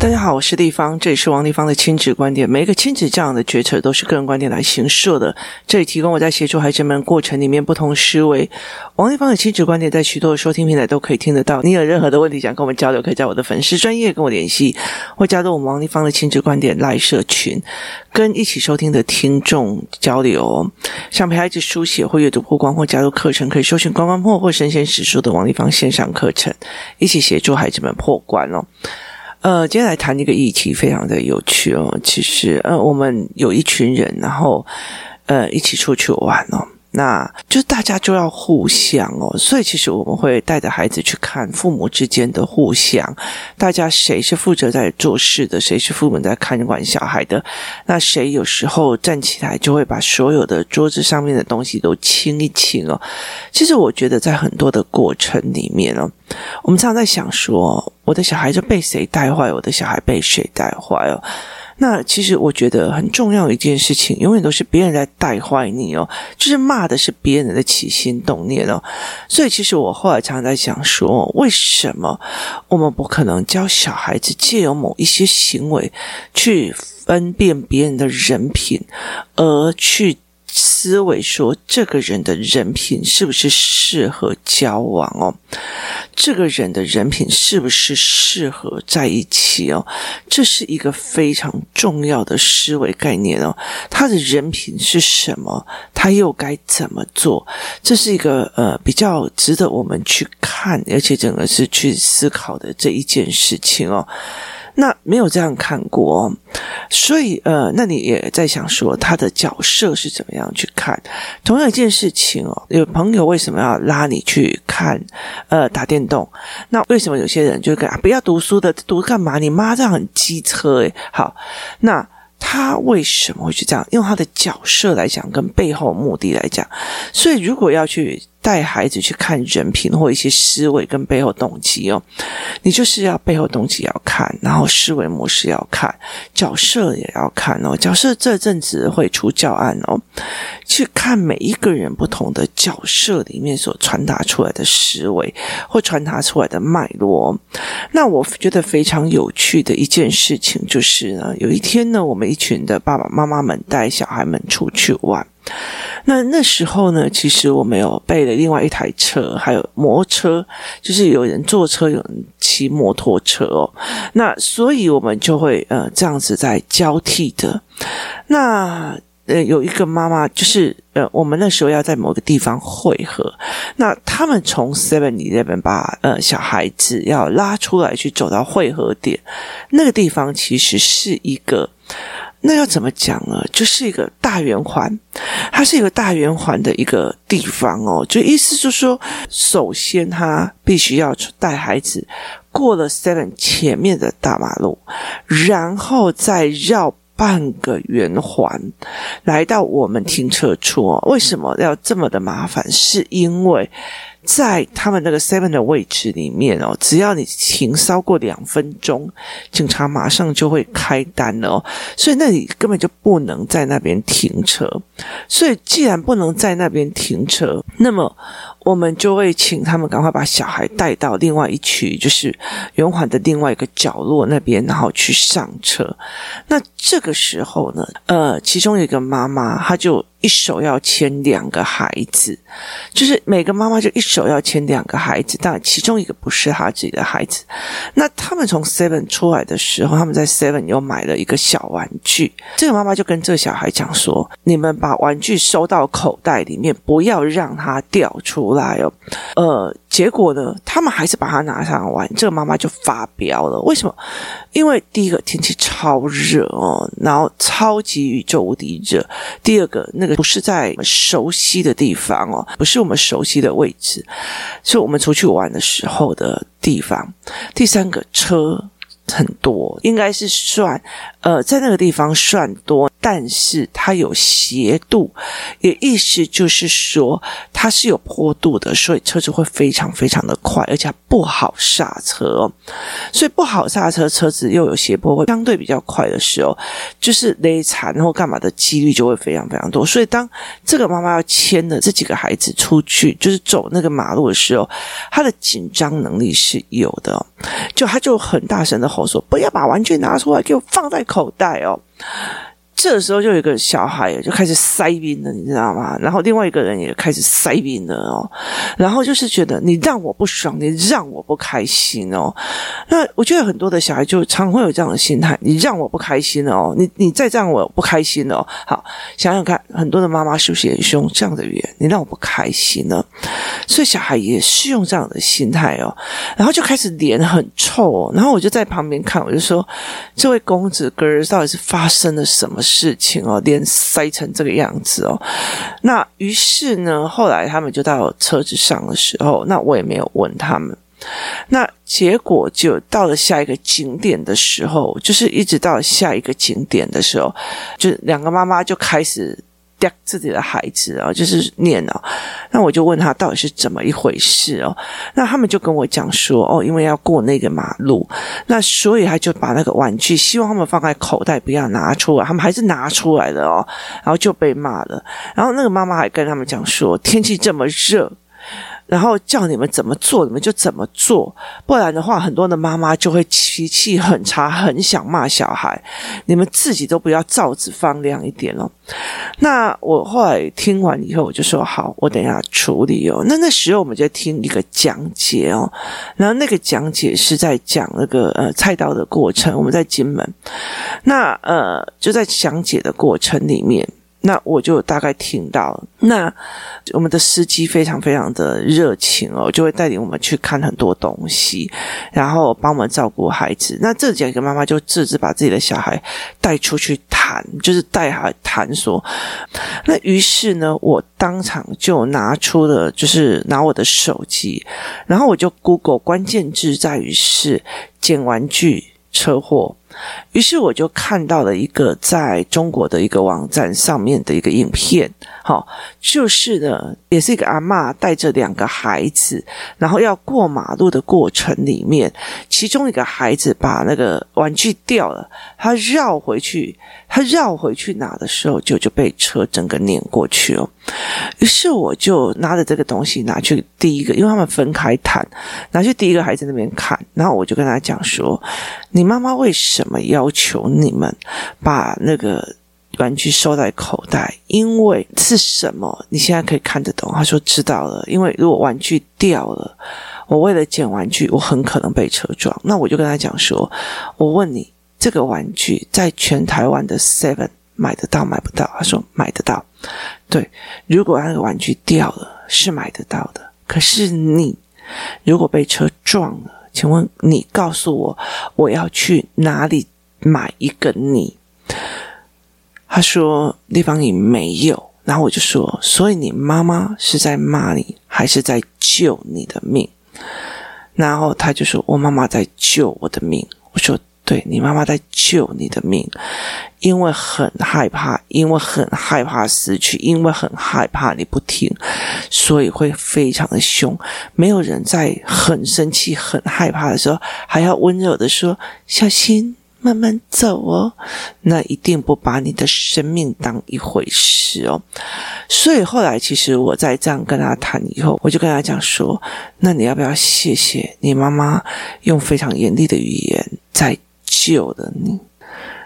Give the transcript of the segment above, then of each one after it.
大家好，我是丽芳，这里是王立芳的亲子观点。每一个亲子这样的决策都是个人观点来形设的。这里提供我在协助孩子们过程里面不同思维。王立芳的亲子观点在许多的收听平台都可以听得到。你有任何的问题想跟我们交流，可以在我的粉丝专业跟我联系，或加入我们王立芳的亲子观点赖社群，跟一起收听的听众交流。想陪孩子书写或阅读破关，或加入课程，可以搜寻关关破或生鲜史书的王立芳线上课程，一起协助孩子们破关哦。呃，接下来谈一个议题，非常的有趣哦。其实，呃，我们有一群人，然后，呃，一起出去玩哦。那就大家就要互相哦，所以其实我们会带着孩子去看父母之间的互相，大家谁是负责在做事的，谁是父母在看管小孩的，那谁有时候站起来就会把所有的桌子上面的东西都清一清哦。其实我觉得在很多的过程里面哦，我们常常在想说，我的小孩就被谁带坏，我的小孩被谁带坏哦。那其实我觉得很重要一件事情，永远都是别人在带坏你哦，就是骂的是别人的起心动念哦。所以其实我后来常常在想说，为什么我们不可能教小孩子借由某一些行为去分辨别人的人品，而去。思维说，这个人的人品是不是适合交往哦？这个人的人品是不是适合在一起哦？这是一个非常重要的思维概念哦。他的人品是什么？他又该怎么做？这是一个呃比较值得我们去看，而且整个是去思考的这一件事情哦。那没有这样看过，所以呃，那你也在想说他的角色是怎么样去看？同样一件事情哦，有朋友为什么要拉你去看呃打电动？那为什么有些人就跟啊不要读书的读干嘛？你妈这样很机车诶。好，那。他为什么会去这样？用他的角色来讲，跟背后目的来讲。所以，如果要去带孩子去看人品或一些思维跟背后动机哦，你就是要背后动机要看，然后思维模式要看，角色也要看哦。角色这阵子会出教案哦，去看每一个人不同的角色里面所传达出来的思维或传达出来的脉络。那我觉得非常有趣的一件事情就是呢，有一天呢，我们一群的爸爸妈妈们带小孩们出去玩。那那时候呢，其实我们有备了另外一台车，还有摩托车，就是有人坐车，有人骑摩托车哦。那所以我们就会呃这样子在交替的。那呃有一个妈妈，就是呃我们那时候要在某个地方汇合，那他们从 Seven Eleven 把呃小孩子要拉出来去走到汇合点，那个地方其实是一个。那要怎么讲呢？就是一个大圆环，它是一个大圆环的一个地方哦。就意思就是说，首先他必须要带孩子过了 Seven 前面的大马路，然后再绕半个圆环来到我们停车处哦。为什么要这么的麻烦？是因为。在他们那个 seven 的位置里面哦，只要你停稍过两分钟，警察马上就会开单了哦。所以那里根本就不能在那边停车。所以既然不能在那边停车，那么我们就会请他们赶快把小孩带到另外一区，就是圆环的另外一个角落那边，然后去上车。那这个时候呢，呃，其中有一个妈妈，她就。一手要牵两个孩子，就是每个妈妈就一手要牵两个孩子，但其中一个不是他自己的孩子。那他们从 Seven 出来的时候，他们在 Seven 又买了一个小玩具。这个妈妈就跟这个小孩讲说：“你们把玩具收到口袋里面，不要让它掉出来哦。”呃。结果呢，他们还是把它拿上玩，这个妈妈就发飙了。为什么？因为第一个天气超热哦，然后超级宇宙无敌热。第二个，那不是在熟悉的地方哦，不是我们熟悉的位置，是我们出去玩的时候的地方。第三个，车很多，应该是算呃，在那个地方算多。但是它有斜度，也意思就是说它是有坡度的，所以车子会非常非常的快，而且不好刹车。所以不好刹车，车子又有斜坡，会相对比较快的时候，就是勒残或干嘛的几率就会非常非常多。所以当这个妈妈要牵的这几个孩子出去，就是走那个马路的时候，她的紧张能力是有的，就她就很大声的吼说：“不要把玩具拿出来，给我放在口袋哦。”这时候就有一个小孩就开始塞宾了，你知道吗？然后另外一个人也开始塞宾了哦。然后就是觉得你让我不爽，你让我不开心哦。那我觉得很多的小孩就常会有这样的心态：你让我不开心哦，你你再这样我不开心哦。好，想想看，很多的妈妈是不是也是用这样的语言？你让我不开心呢？所以小孩也是用这样的心态哦。然后就开始脸很臭哦。然后我就在旁边看，我就说：这位公子哥到底是发生了什么事？事情哦，连塞成这个样子哦，那于是呢，后来他们就到车子上的时候，那我也没有问他们，那结果就到了下一个景点的时候，就是一直到下一个景点的时候，就两个妈妈就开始。自己的孩子啊，就是念哦，那我就问他到底是怎么一回事哦，那他们就跟我讲说哦，因为要过那个马路，那所以他就把那个玩具，希望他们放在口袋，不要拿出来，他们还是拿出来了哦，然后就被骂了，然后那个妈妈还跟他们讲说，天气这么热。然后叫你们怎么做，你们就怎么做，不然的话，很多的妈妈就会脾气很差，很想骂小孩。你们自己都不要罩子放亮一点哦。那我后来听完以后，我就说好，我等一下处理哦。那那时候我们就听一个讲解哦，然后那个讲解是在讲那个呃菜刀的过程。我们在金门，那呃就在讲解的过程里面。那我就大概听到，那我们的司机非常非常的热情哦，就会带领我们去看很多东西，然后帮我们照顾孩子。那这几个妈妈就自己把自己的小孩带出去谈，就是带孩谈说。那于是呢，我当场就拿出了，就是拿我的手机，然后我就 Google 关键字在于是捡玩具车祸。于是我就看到了一个在中国的一个网站上面的一个影片，好，就是呢，也是一个阿嬷带着两个孩子，然后要过马路的过程里面，其中一个孩子把那个玩具掉了，他绕回去，他绕回去拿的时候，就就被车整个碾过去了。于是我就拿着这个东西拿去第一个，因为他们分开谈，拿去第一个孩子那边看，然后我就跟他讲说：“你妈妈为什么要求你们把那个玩具收在口袋？因为是什么？你现在可以看得懂？”他说：“知道了，因为如果玩具掉了，我为了捡玩具，我很可能被车撞。”那我就跟他讲说：“我问你，这个玩具在全台湾的 Seven 买得到买不到？”他说：“买得到。”对，如果那个玩具掉了，是买得到的。可是你如果被车撞了，请问你告诉我，我要去哪里买一个你？他说地方也没有。然后我就说，所以你妈妈是在骂你，还是在救你的命？然后他就说，我妈妈在救我的命。我说。对，你妈妈在救你的命，因为很害怕，因为很害怕失去，因为很害怕你不听，所以会非常的凶。没有人在很生气、很害怕的时候，还要温柔的说：“小心，慢慢走哦。”那一定不把你的生命当一回事哦。所以后来，其实我在这样跟他谈以后，我就跟他讲说：“那你要不要谢谢你妈妈用非常严厉的语言在。”救了你，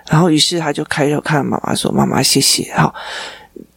然后于是他就开口看妈妈说：“妈妈，谢谢。”好。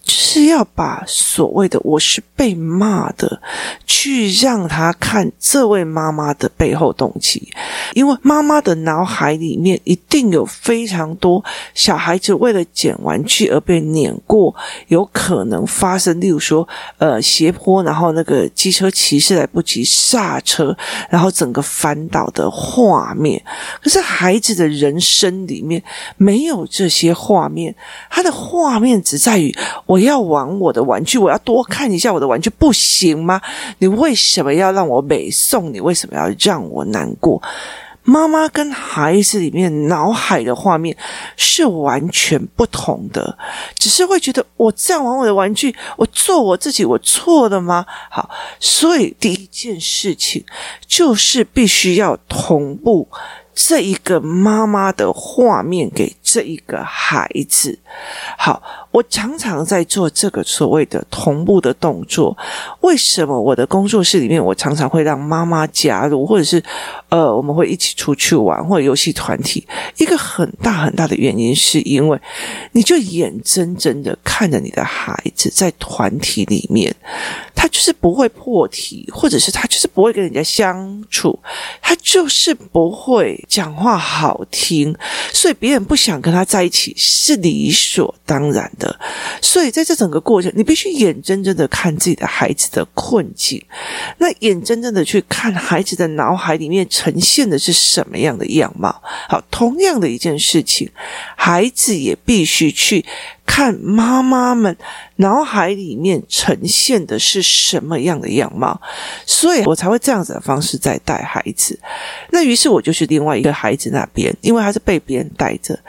就是要把所谓的我是被骂的，去让他看这位妈妈的背后动机，因为妈妈的脑海里面一定有非常多小孩子为了捡玩具而被碾过，有可能发生，例如说，呃，斜坡，然后那个机车骑士来不及刹车，然后整个翻倒的画面。可是孩子的人生里面没有这些画面，他的画面只在于我。我要玩我的玩具，我要多看一下我的玩具，不行吗？你为什么要让我美送？你为什么要让我难过？妈妈跟孩子里面脑海的画面是完全不同的，只是会觉得我这样玩我的玩具，我做我自己，我错了吗？好，所以第一件事情就是必须要同步这一个妈妈的画面给这一个孩子。好。我常常在做这个所谓的同步的动作。为什么我的工作室里面，我常常会让妈妈加入，或者是呃，我们会一起出去玩，或者游戏团体？一个很大很大的原因，是因为你就眼睁睁的看着你的孩子在团体里面，他就是不会破题，或者是他就是不会跟人家相处，他就是不会讲话好听，所以别人不想跟他在一起是理所当然的。所以，在这整个过程，你必须眼睁睁的看自己的孩子的困境，那眼睁睁的去看孩子的脑海里面呈现的是什么样的样貌。好，同样的一件事情，孩子也必须去。看妈妈们脑海里面呈现的是什么样的样貌，所以我才会这样子的方式在带孩子。那于是我就去另外一个孩子那边，因为他是被别人带着，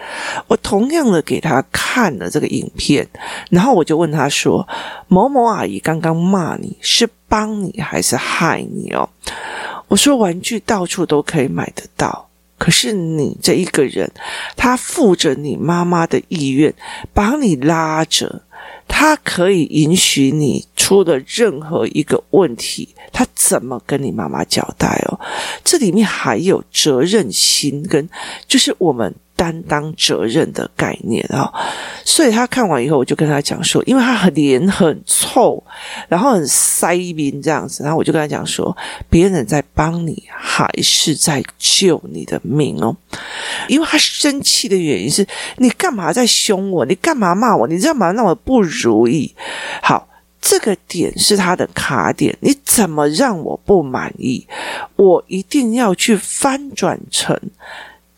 我同样的给他看了这个影片，然后我就问他说：“某某阿姨刚刚骂你是帮你还是害你哦？”我说：“玩具到处都可以买得到。”可是你这一个人，他负着你妈妈的意愿，把你拉着，他可以允许你出了任何一个问题，他怎么跟你妈妈交代哦？这里面还有责任心跟，就是我们。担当责任的概念啊，所以他看完以后，我就跟他讲说，因为他很脸很臭，然后很塞宾这样子，然后我就跟他讲说，别人在帮你，还是在救你的命哦。因为他生气的原因是，你干嘛在凶我？你干嘛骂我？你干嘛让我不如意？好，这个点是他的卡点，你怎么让我不满意？我一定要去翻转成。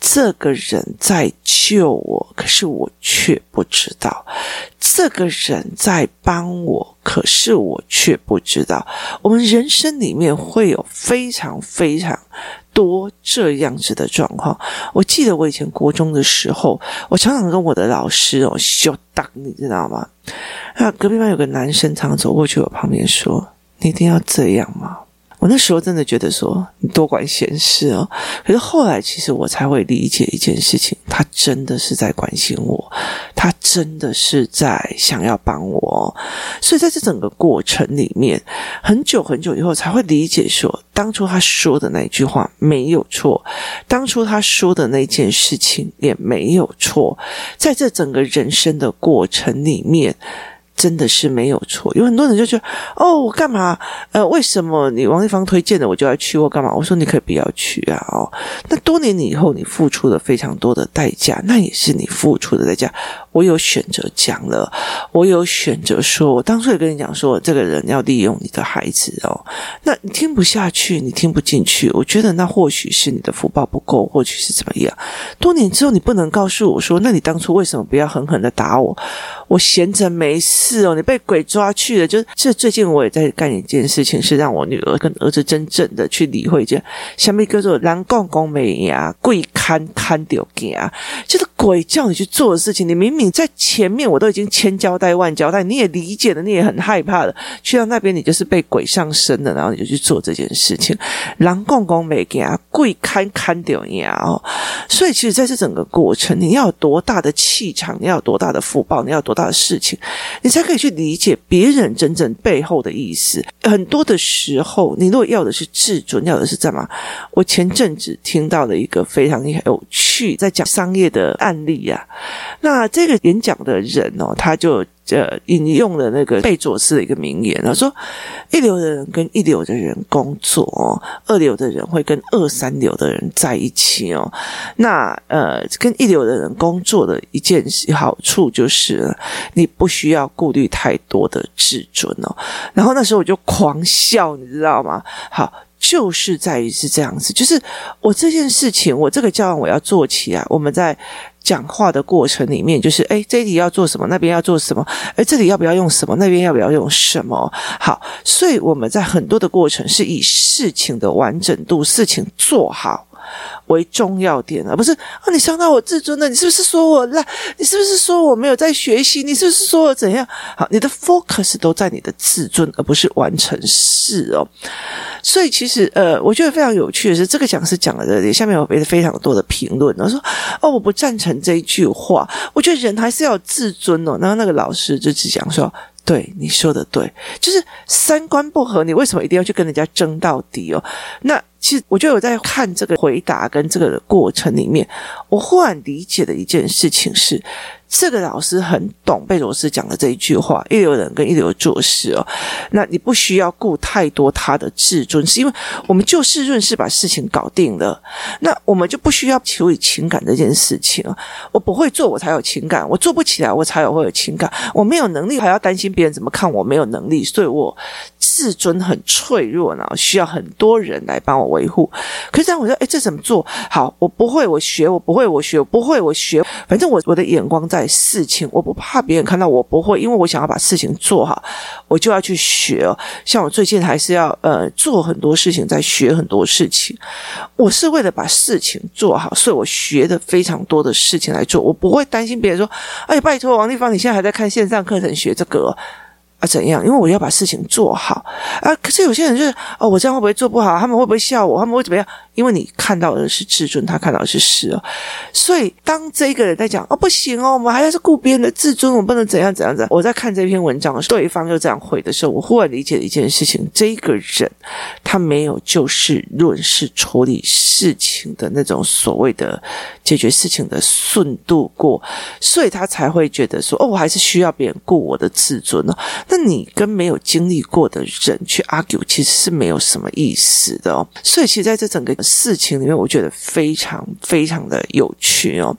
这个人在救我，可是我却不知道；这个人在帮我，可是我却不知道。我们人生里面会有非常非常多这样子的状况。我记得我以前国中的时候，我常常跟我的老师哦秀当，你知道吗？那隔壁班有个男生常常走过去我旁边说：“你一定要这样吗？”我那时候真的觉得说，你多管闲事哦，可是后来其实我才会理解一件事情，他真的是在关心我，他真的是在想要帮我，所以在这整个过程里面，很久很久以后才会理解说，当初他说的那句话没有错，当初他说的那件事情也没有错，在这整个人生的过程里面。真的是没有错，有很多人就觉得哦，我干嘛？呃，为什么你王一芳推荐的我就要去？我干嘛？我说你可以不要去啊！哦，那多年以后你付出了非常多的代价，那也是你付出的代价。我有选择讲了，我有选择说，我当初也跟你讲说，这个人要利用你的孩子哦。那你听不下去，你听不进去，我觉得那或许是你的福报不够，或许是怎么样。多年之后，你不能告诉我说，那你当初为什么不要狠狠的打我？我闲着没事。哦，你被鬼抓去了。就是这最近我也在干一件事情，是让我女儿跟儿子真正的去理会一件，什么叫做“人讲讲没呀，贵看看到惊”，就是鬼叫你去做的事情。你明明你在前面，我都已经千交代万交代，你也理解了，你也很害怕了。去到那边，你就是被鬼上身了，然后你就去做这件事情。人讲讲没惊，鬼看看到惊哦。所以，其实在这整个过程，你要有多大的气场，你要有多大的福报，你要有多大的事情，你才。可以去理解别人真正背后的意思。很多的时候，你如果要的是自尊，要的是干嘛？我前阵子听到了一个非常有趣，在讲商业的案例啊。那这演讲的人哦，他就。呃，引用了那个贝佐斯的一个名言，他说：“一流的人跟一流的人工作哦，二流的人会跟二三流的人在一起哦。那呃，跟一流的人工作的一件好处就是，你不需要顾虑太多的自尊哦。然后那时候我就狂笑，你知道吗？好。”就是在于是这样子，就是我这件事情，我这个教案我要做起来。我们在讲话的过程里面，就是诶，这里要做什么，那边要做什么，诶，这里要不要用什么，那边要不要用什么？好，所以我们在很多的过程是以事情的完整度，事情做好。为重要点，而不是啊，你伤到我自尊了，你是不是说我烂？你是不是说我没有在学习？你是不是说我怎样？好，你的 focus 都在你的自尊，而不是完成事哦。所以其实呃，我觉得非常有趣的是，这个讲师讲了的，下面有别的非常多的评论，他说哦，我不赞成这一句话，我觉得人还是要有自尊哦。然后那个老师就只讲说。对，你说的对，就是三观不合，你为什么一定要去跟人家争到底哦？那其实我就有在看这个回答跟这个过程里面，我忽然理解的一件事情是。这个老师很懂贝佐斯讲的这一句话：一流人跟一流做事哦，那你不需要顾太多他的自尊，是因为我们就事论事把事情搞定了，那我们就不需要处理情感这件事情。我不会做，我才有情感；我做不起来，我才有会有情感。我没有能力，还要担心别人怎么看我没有能力，所以我自尊很脆弱呢，需要很多人来帮我维护。可是这样我说，哎，这怎么做好？我不会，我学；我不会，我学；我不会，我学。反正我我的眼光在。事情我不怕别人看到我不会，因为我想要把事情做好，我就要去学。像我最近还是要呃做很多事情，在学很多事情。我是为了把事情做好，所以我学的非常多的事情来做。我不会担心别人说：“哎，拜托王丽芳，你现在还在看线上课程学这个。”啊，怎样？因为我要把事情做好啊。可是有些人就是哦，我这样会不会做不好？他们会不会笑我？他们会怎么样？因为你看到的是自尊，他看到的是事哦。所以当这一个人在讲哦，不行哦，我们还要是顾别人的自尊，我不能怎样怎样怎样。我在看这篇文章的时候，对方又这样回的时候，我忽然理解了一件事情：这一个人他没有就事论事处理事情的那种所谓的解决事情的顺度过，所以他才会觉得说哦，我还是需要别人顾我的自尊哦。那你跟没有经历过的人去 argue，其实是没有什么意思的哦。所以，其实在这整个事情里面，我觉得非常非常的有趣哦。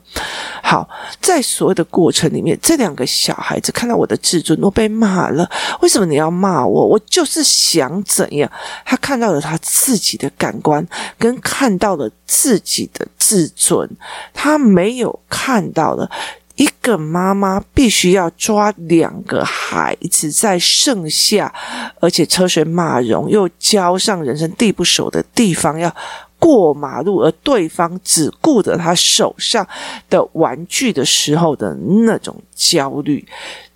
好，在所有的过程里面，这两个小孩子看到我的自尊，我被骂了。为什么你要骂我？我就是想怎样？他看到了他自己的感官，跟看到了自己的自尊，他没有看到的。一个妈妈必须要抓两个孩子在盛夏，而且车水马龙，又交上人生地不熟的地方要过马路，而对方只顾着他手上的玩具的时候的那种焦虑。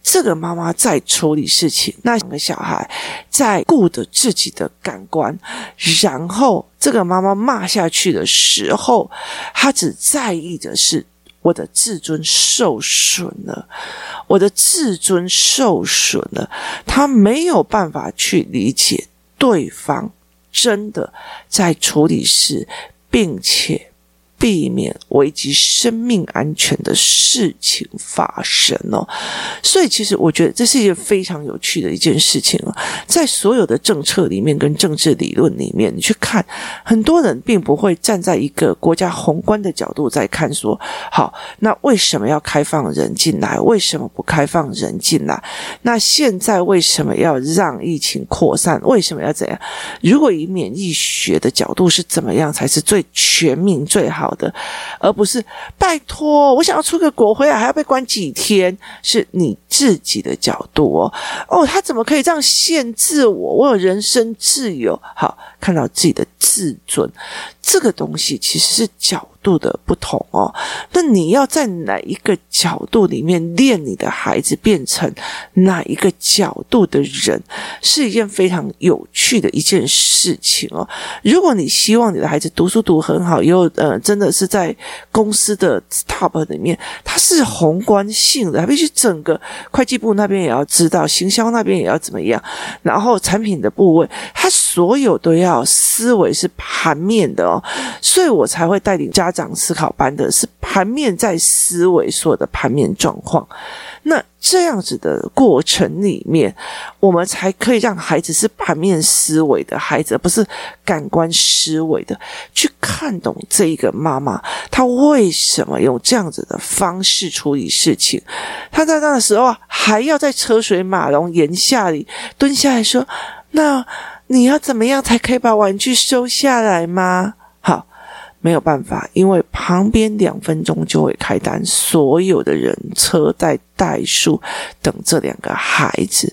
这个妈妈在处理事情，那两个小孩在顾着自己的感官，然后这个妈妈骂下去的时候，她只在意的是。我的自尊受损了，我的自尊受损了，他没有办法去理解对方真的在处理事，并且。避免危及生命安全的事情发生哦，所以其实我觉得这是一件非常有趣的一件事情哦。在所有的政策里面跟政治理论里面，你去看，很多人并不会站在一个国家宏观的角度在看说，好，那为什么要开放人进来？为什么不开放人进来？那现在为什么要让疫情扩散？为什么要怎样？如果以免疫学的角度是怎么样才是最全民最好？的，而不是拜托，我想要出个国回来还要被关几天，是你自己的角度哦。哦，他怎么可以这样限制我？我有人身自由，好，看到自己的自尊，这个东西其实是角度的不同哦。那你要在哪一个角度里面练你的孩子变成哪一个角度的人，是一件非常有趣的一件事情哦。如果你希望你的孩子读书读很好，又呃真的是在公司的 top 里面，它是宏观性的，必须整个会计部那边也要知道，行销那边也要怎么样，然后产品的部位，他所有都要思维是盘面的哦，所以我才会带领家长思考班的是盘面在思维所有的盘面状况。那这样子的过程里面，我们才可以让孩子是盘面思维的孩子，不是感官思维的，去看懂这一个妈妈，她为什么用这样子的方式处理事情。她在那个时候还要在车水马龙檐下里蹲下来说：“那你要怎么样才可以把玩具收下来吗？”没有办法，因为旁边两分钟就会开单，所有的人车在代数等这两个孩子。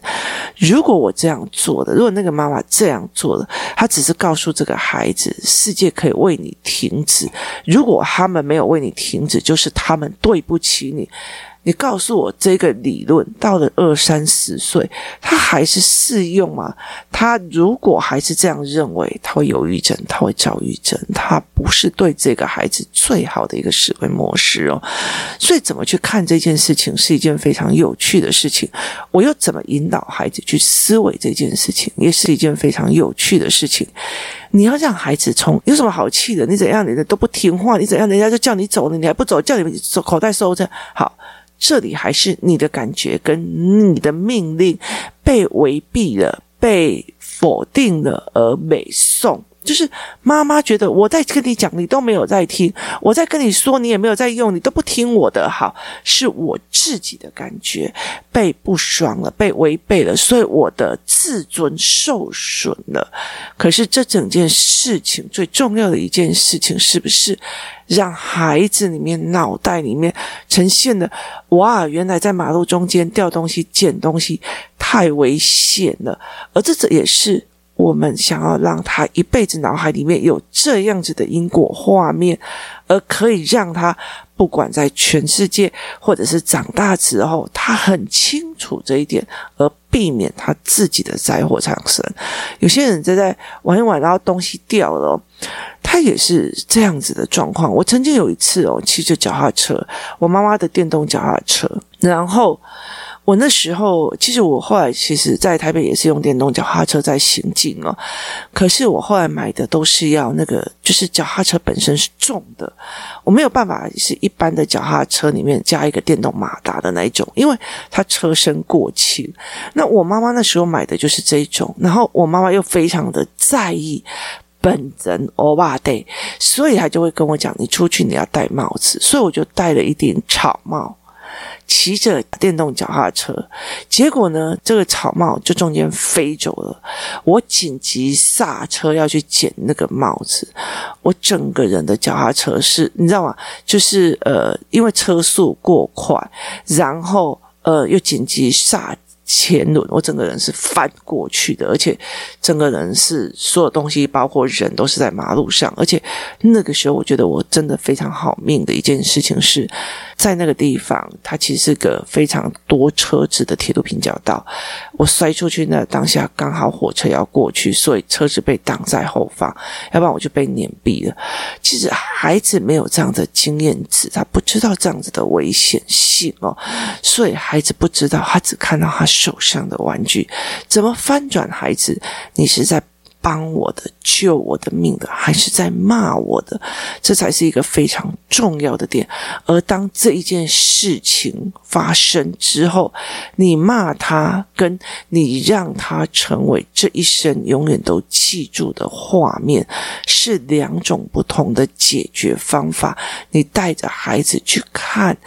如果我这样做的，如果那个妈妈这样做的，她只是告诉这个孩子，世界可以为你停止。如果他们没有为你停止，就是他们对不起你。你告诉我，这个理论到了二三十岁，他还是适用吗？他如果还是这样认为，他会忧郁症，他会躁郁症，他不是对这个孩子最好的一个思维模式哦。所以，怎么去看这件事情是一件非常有趣的事情。我又怎么引导孩子去思维这件事情，也是一件非常有趣的事情。你要让孩子从有什么好气的？你怎样，你的都不听话，你怎样，人家就叫你走了，你还不走，叫你走口袋收着好。这里还是你的感觉跟你的命令被违背了，被否定了而美颂。就是妈妈觉得我在跟你讲，你都没有在听；我在跟你说，你也没有在用，你都不听我的。好，是我自己的感觉被不爽了，被违背了，所以我的自尊受损了。可是这整件事情最重要的一件事情，是不是让孩子里面脑袋里面呈现的？哇，原来在马路中间掉东西、捡东西太危险了，而这这也是。我们想要让他一辈子脑海里面有这样子的因果画面，而可以让他不管在全世界，或者是长大之后，他很清楚这一点，而避免他自己的灾祸产生。有些人在在玩一玩，然后东西掉了，他也是这样子的状况。我曾经有一次哦，骑着脚踏车，我妈妈的电动脚踏车，然后。我那时候，其实我后来其实，在台北也是用电动脚踏车在行进哦。可是我后来买的都是要那个，就是脚踏车本身是重的，我没有办法是一般的脚踏车里面加一个电动马达的那一种，因为它车身过轻。那我妈妈那时候买的就是这一种，然后我妈妈又非常的在意本人欧巴对，所以她就会跟我讲：“你出去你要戴帽子。”所以我就戴了一顶草帽。骑着电动脚踏车，结果呢，这个草帽就中间飞走了。我紧急刹车要去捡那个帽子，我整个人的脚踏车是，你知道吗？就是呃，因为车速过快，然后呃，又紧急刹。前轮，我整个人是翻过去的，而且整个人是所有东西，包括人都是在马路上。而且那个时候，我觉得我真的非常好命的一件事情是，在那个地方，它其实是个非常多车子的铁路平交道。我摔出去那当下，刚好火车要过去，所以车子被挡在后方，要不然我就被碾毙了。其实孩子没有这样的经验值，他不知道这样子的危险性哦，所以孩子不知道，他只看到他手上的玩具，怎么翻转孩子？你是在帮我的、救我的命的，还是在骂我的？这才是一个非常重要的点。而当这一件事情发生之后，你骂他，跟你让他成为这一生永远都记住的画面，是两种不同的解决方法。你带着孩子去看，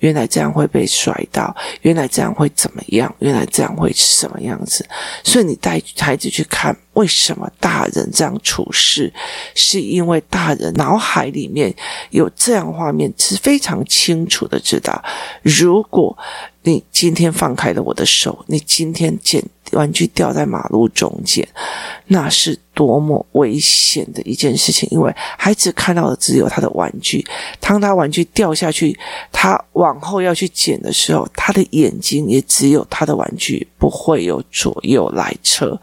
原来这样会被摔倒，原来这样会怎么样，原来这样会是什么样子。所以你带孩子去看。为什么大人这样处事？是因为大人脑海里面有这样画面，是非常清楚的知道，如果你今天放开了我的手，你今天见玩具掉在马路中间，那是。多么危险的一件事情！因为孩子看到的只有他的玩具，当他玩具掉下去，他往后要去捡的时候，他的眼睛也只有他的玩具，不会有左右来车。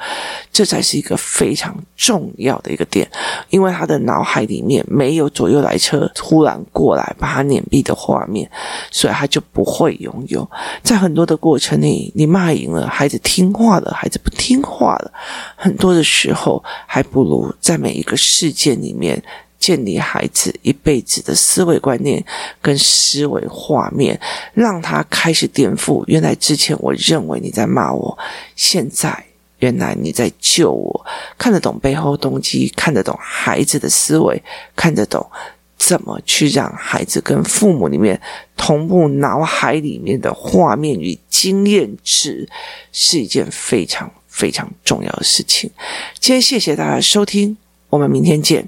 这才是一个非常重要的一个点，因为他的脑海里面没有左右来车突然过来把他碾毙的画面，所以他就不会拥有。在很多的过程里，你骂赢了，孩子听话了，孩子不听话了，很多的时候。还不如在每一个事件里面建立孩子一辈子的思维观念跟思维画面，让他开始颠覆。原来之前我认为你在骂我，现在原来你在救我。看得懂背后动机，看得懂孩子的思维，看得懂怎么去让孩子跟父母里面同步脑海里面的画面与经验值，是一件非常。非常重要的事情。今天谢谢大家收听，我们明天见。